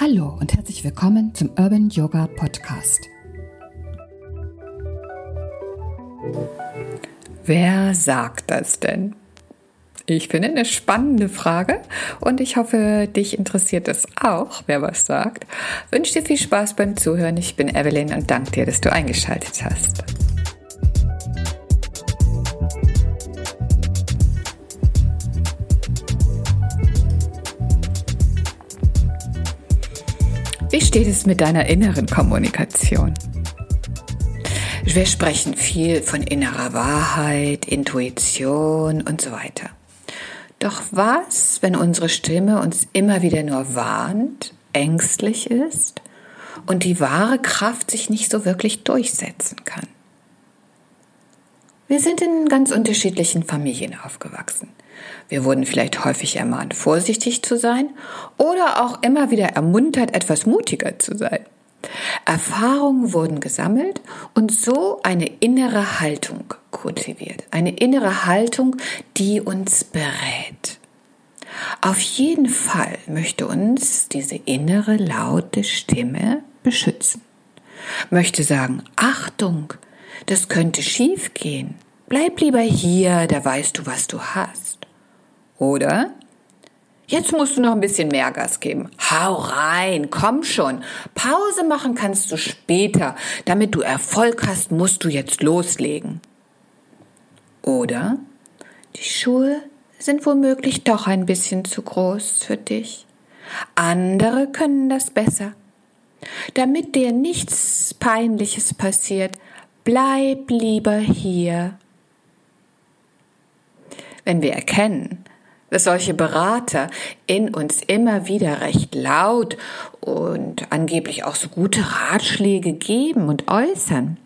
Hallo und herzlich willkommen zum Urban Yoga Podcast. Wer sagt das denn? Ich finde eine spannende Frage und ich hoffe, dich interessiert es auch, wer was sagt. Wünsche dir viel Spaß beim Zuhören. Ich bin Evelyn und danke dir, dass du eingeschaltet hast. Wie steht es mit deiner inneren Kommunikation? Wir sprechen viel von innerer Wahrheit, Intuition und so weiter. Doch was, wenn unsere Stimme uns immer wieder nur warnt, ängstlich ist und die wahre Kraft sich nicht so wirklich durchsetzen kann? Wir sind in ganz unterschiedlichen Familien aufgewachsen. Wir wurden vielleicht häufig ermahnt, vorsichtig zu sein oder auch immer wieder ermuntert, etwas mutiger zu sein. Erfahrungen wurden gesammelt und so eine innere Haltung kultiviert. Eine innere Haltung, die uns berät. Auf jeden Fall möchte uns diese innere laute Stimme beschützen. Möchte sagen, Achtung, das könnte schief gehen. Bleib lieber hier, da weißt du, was du hast. Oder Jetzt musst du noch ein bisschen mehr Gas geben. Hau rein, komm schon. Pause machen kannst du später. Damit du Erfolg hast, musst du jetzt loslegen. Oder die Schuhe sind womöglich doch ein bisschen zu groß für dich. Andere können das besser. Damit dir nichts Peinliches passiert, bleib lieber hier. Wenn wir erkennen, dass solche Berater in uns immer wieder recht laut und angeblich auch so gute Ratschläge geben und äußern.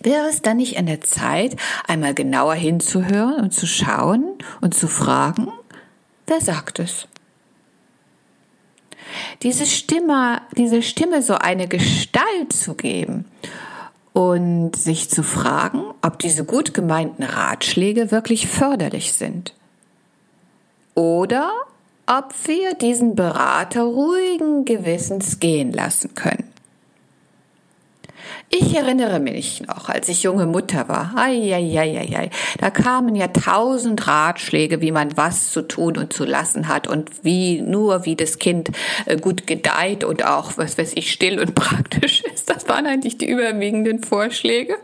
Wäre es dann nicht an der Zeit, einmal genauer hinzuhören und zu schauen und zu fragen, wer sagt es? Diese Stimme, diese Stimme so eine Gestalt zu geben und sich zu fragen, ob diese gut gemeinten Ratschläge wirklich förderlich sind oder ob wir diesen Berater ruhigen Gewissens gehen lassen können. Ich erinnere mich noch, als ich junge Mutter war. Eieieiei. Da kamen ja tausend Ratschläge, wie man was zu tun und zu lassen hat und wie nur wie das Kind äh, gut gedeiht und auch was weiß ich still und praktisch ist. Das waren eigentlich die überwiegenden Vorschläge.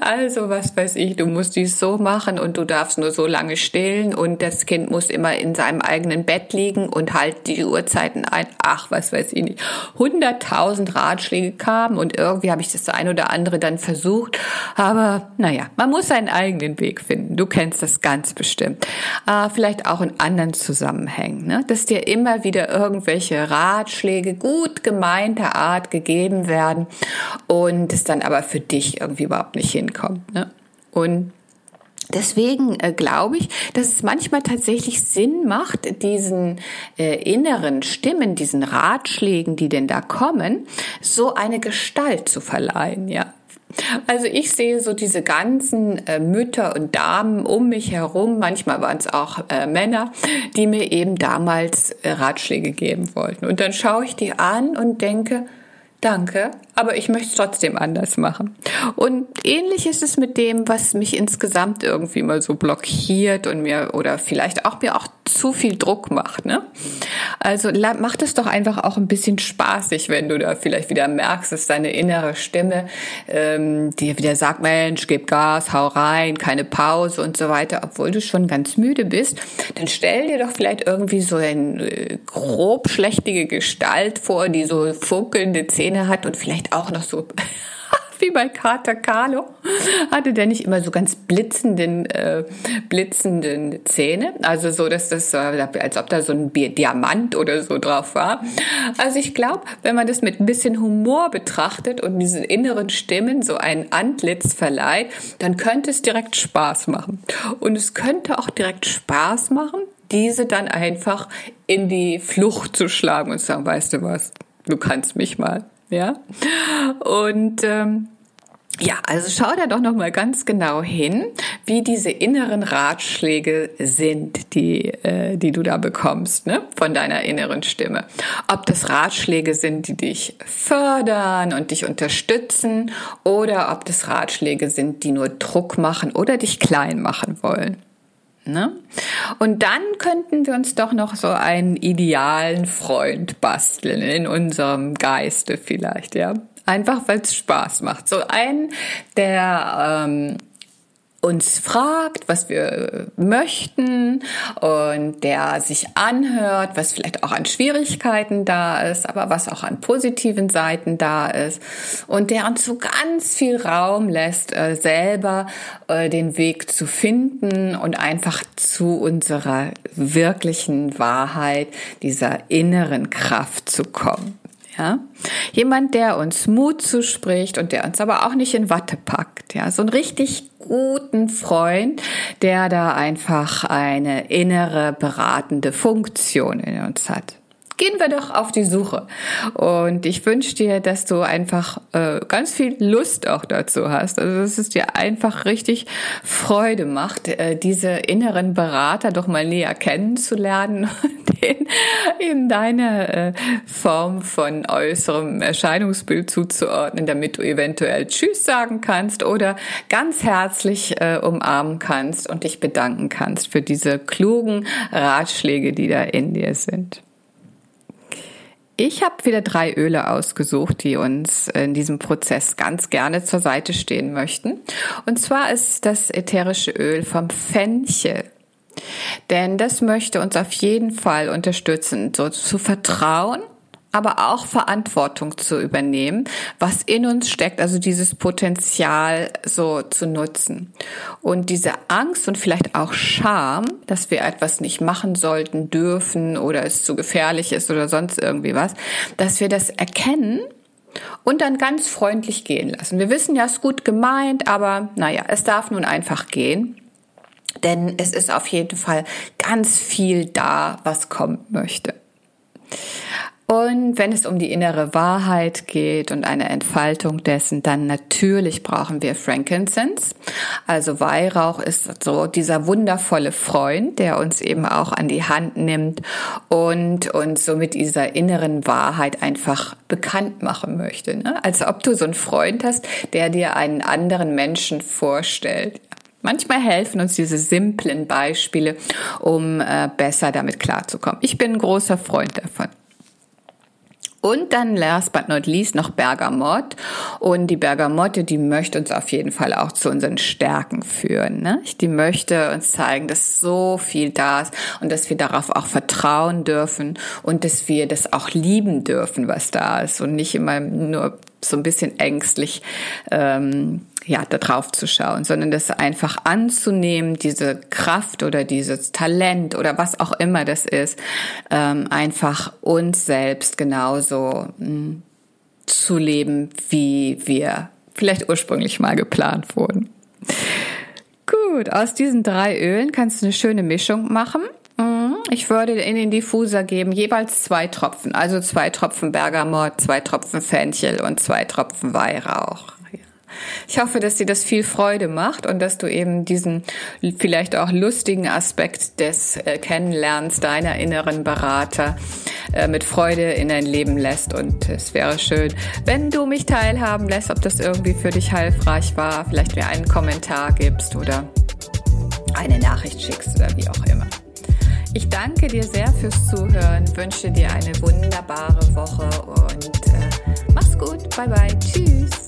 Also was weiß ich, du musst dies so machen und du darfst nur so lange stillen und das Kind muss immer in seinem eigenen Bett liegen und halt die Uhrzeiten ein. Ach, was weiß ich nicht. Hunderttausend Ratschläge kamen und irgendwie habe ich das ein oder andere dann versucht. Aber naja, man muss seinen eigenen Weg finden. Du kennst das ganz bestimmt. Äh, vielleicht auch in anderen Zusammenhängen, ne? dass dir immer wieder irgendwelche Ratschläge gut gemeinter Art gegeben werden und es dann aber für dich irgendwie überhaupt nicht hinkommt. Ne? Und Deswegen äh, glaube ich, dass es manchmal tatsächlich Sinn macht, diesen äh, inneren Stimmen, diesen Ratschlägen, die denn da kommen, so eine Gestalt zu verleihen, ja. Also ich sehe so diese ganzen äh, Mütter und Damen um mich herum, manchmal waren es auch äh, Männer, die mir eben damals äh, Ratschläge geben wollten. Und dann schaue ich die an und denke, danke, aber ich möchte es trotzdem anders machen. Und ähnlich ist es mit dem, was mich insgesamt irgendwie mal so blockiert und mir oder vielleicht auch mir auch zu viel Druck macht. Ne? Also macht es doch einfach auch ein bisschen spaßig, wenn du da vielleicht wieder merkst, dass deine innere Stimme ähm, dir wieder sagt, Mensch, gib Gas, hau rein, keine Pause und so weiter, obwohl du schon ganz müde bist. Dann stell dir doch vielleicht irgendwie so eine äh, grob schlechtige Gestalt vor, die so funkelnde Zähne hat und vielleicht auch noch so wie bei Kater Carlo. Hatte der nicht immer so ganz blitzenden, äh, blitzenden Zähne? Also so, dass das, als ob da so ein Diamant oder so drauf war. Also ich glaube, wenn man das mit ein bisschen Humor betrachtet und diesen inneren Stimmen so ein Antlitz verleiht, dann könnte es direkt Spaß machen. Und es könnte auch direkt Spaß machen, diese dann einfach in die Flucht zu schlagen und zu sagen, weißt du was, du kannst mich mal ja. Und ähm, Ja, also schau da doch noch mal ganz genau hin, wie diese inneren Ratschläge sind, die äh, die du da bekommst, ne, von deiner inneren Stimme. Ob das Ratschläge sind, die dich fördern und dich unterstützen, oder ob das Ratschläge sind, die nur Druck machen oder dich klein machen wollen. Ne? Und dann könnten wir uns doch noch so einen idealen Freund basteln in unserem Geiste vielleicht, ja. Einfach weil es Spaß macht. So ein, der ähm, uns fragt, was wir möchten und der sich anhört, was vielleicht auch an Schwierigkeiten da ist, aber was auch an positiven Seiten da ist und der uns so ganz viel Raum lässt, äh, selber äh, den Weg zu finden und einfach zu unserer wirklichen Wahrheit, dieser inneren Kraft zu kommen. Ja? Jemand, der uns Mut zuspricht und der uns aber auch nicht in Watte packt. Ja? So einen richtig guten Freund, der da einfach eine innere beratende Funktion in uns hat gehen wir doch auf die Suche. Und ich wünsche dir, dass du einfach äh, ganz viel Lust auch dazu hast. Also dass es dir einfach richtig Freude macht, äh, diese inneren Berater doch mal näher kennenzulernen und denen eben deine äh, Form von äußerem Erscheinungsbild zuzuordnen, damit du eventuell Tschüss sagen kannst oder ganz herzlich äh, umarmen kannst und dich bedanken kannst für diese klugen Ratschläge, die da in dir sind. Ich habe wieder drei Öle ausgesucht, die uns in diesem Prozess ganz gerne zur Seite stehen möchten. Und zwar ist das ätherische Öl vom Fenchel. Denn das möchte uns auf jeden Fall unterstützen, so zu vertrauen aber auch Verantwortung zu übernehmen, was in uns steckt, also dieses Potenzial so zu nutzen. Und diese Angst und vielleicht auch Scham, dass wir etwas nicht machen sollten, dürfen oder es zu gefährlich ist oder sonst irgendwie was, dass wir das erkennen und dann ganz freundlich gehen lassen. Wir wissen ja, es ist gut gemeint, aber naja, es darf nun einfach gehen. Denn es ist auf jeden Fall ganz viel da, was kommen möchte. Und wenn es um die innere Wahrheit geht und eine Entfaltung dessen, dann natürlich brauchen wir Frankincense. Also Weihrauch ist so dieser wundervolle Freund, der uns eben auch an die Hand nimmt und uns so mit dieser inneren Wahrheit einfach bekannt machen möchte. Ne? Als ob du so einen Freund hast, der dir einen anderen Menschen vorstellt. Manchmal helfen uns diese simplen Beispiele, um äh, besser damit klarzukommen. Ich bin ein großer Freund davon. Und dann last but not least noch Bergamott. Und die Bergamotte, die möchte uns auf jeden Fall auch zu unseren Stärken führen. Ne? Die möchte uns zeigen, dass so viel da ist und dass wir darauf auch vertrauen dürfen und dass wir das auch lieben dürfen, was da ist und nicht immer nur so ein bisschen ängstlich ähm, ja, da drauf zu schauen, sondern das einfach anzunehmen, diese Kraft oder dieses Talent oder was auch immer das ist, ähm, einfach uns selbst genauso mh, hm, zu leben, wie wir vielleicht ursprünglich mal geplant wurden. Gut, aus diesen drei Ölen kannst du eine schöne Mischung machen. Mhm. Ich würde in den Diffuser geben jeweils zwei Tropfen, also zwei Tropfen Bergamott, zwei Tropfen Fenchel und zwei Tropfen Weihrauch. Ich hoffe, dass dir das viel Freude macht und dass du eben diesen vielleicht auch lustigen Aspekt des äh, Kennenlernens deiner inneren Berater äh, mit Freude in dein Leben lässt. Und es wäre schön, wenn du mich teilhaben lässt, ob das irgendwie für dich hilfreich war, vielleicht mir einen Kommentar gibst oder eine Nachricht schickst oder wie auch immer. Ich danke dir sehr fürs Zuhören, wünsche dir eine wunderbare Woche und äh, mach's gut. Bye bye. Tschüss.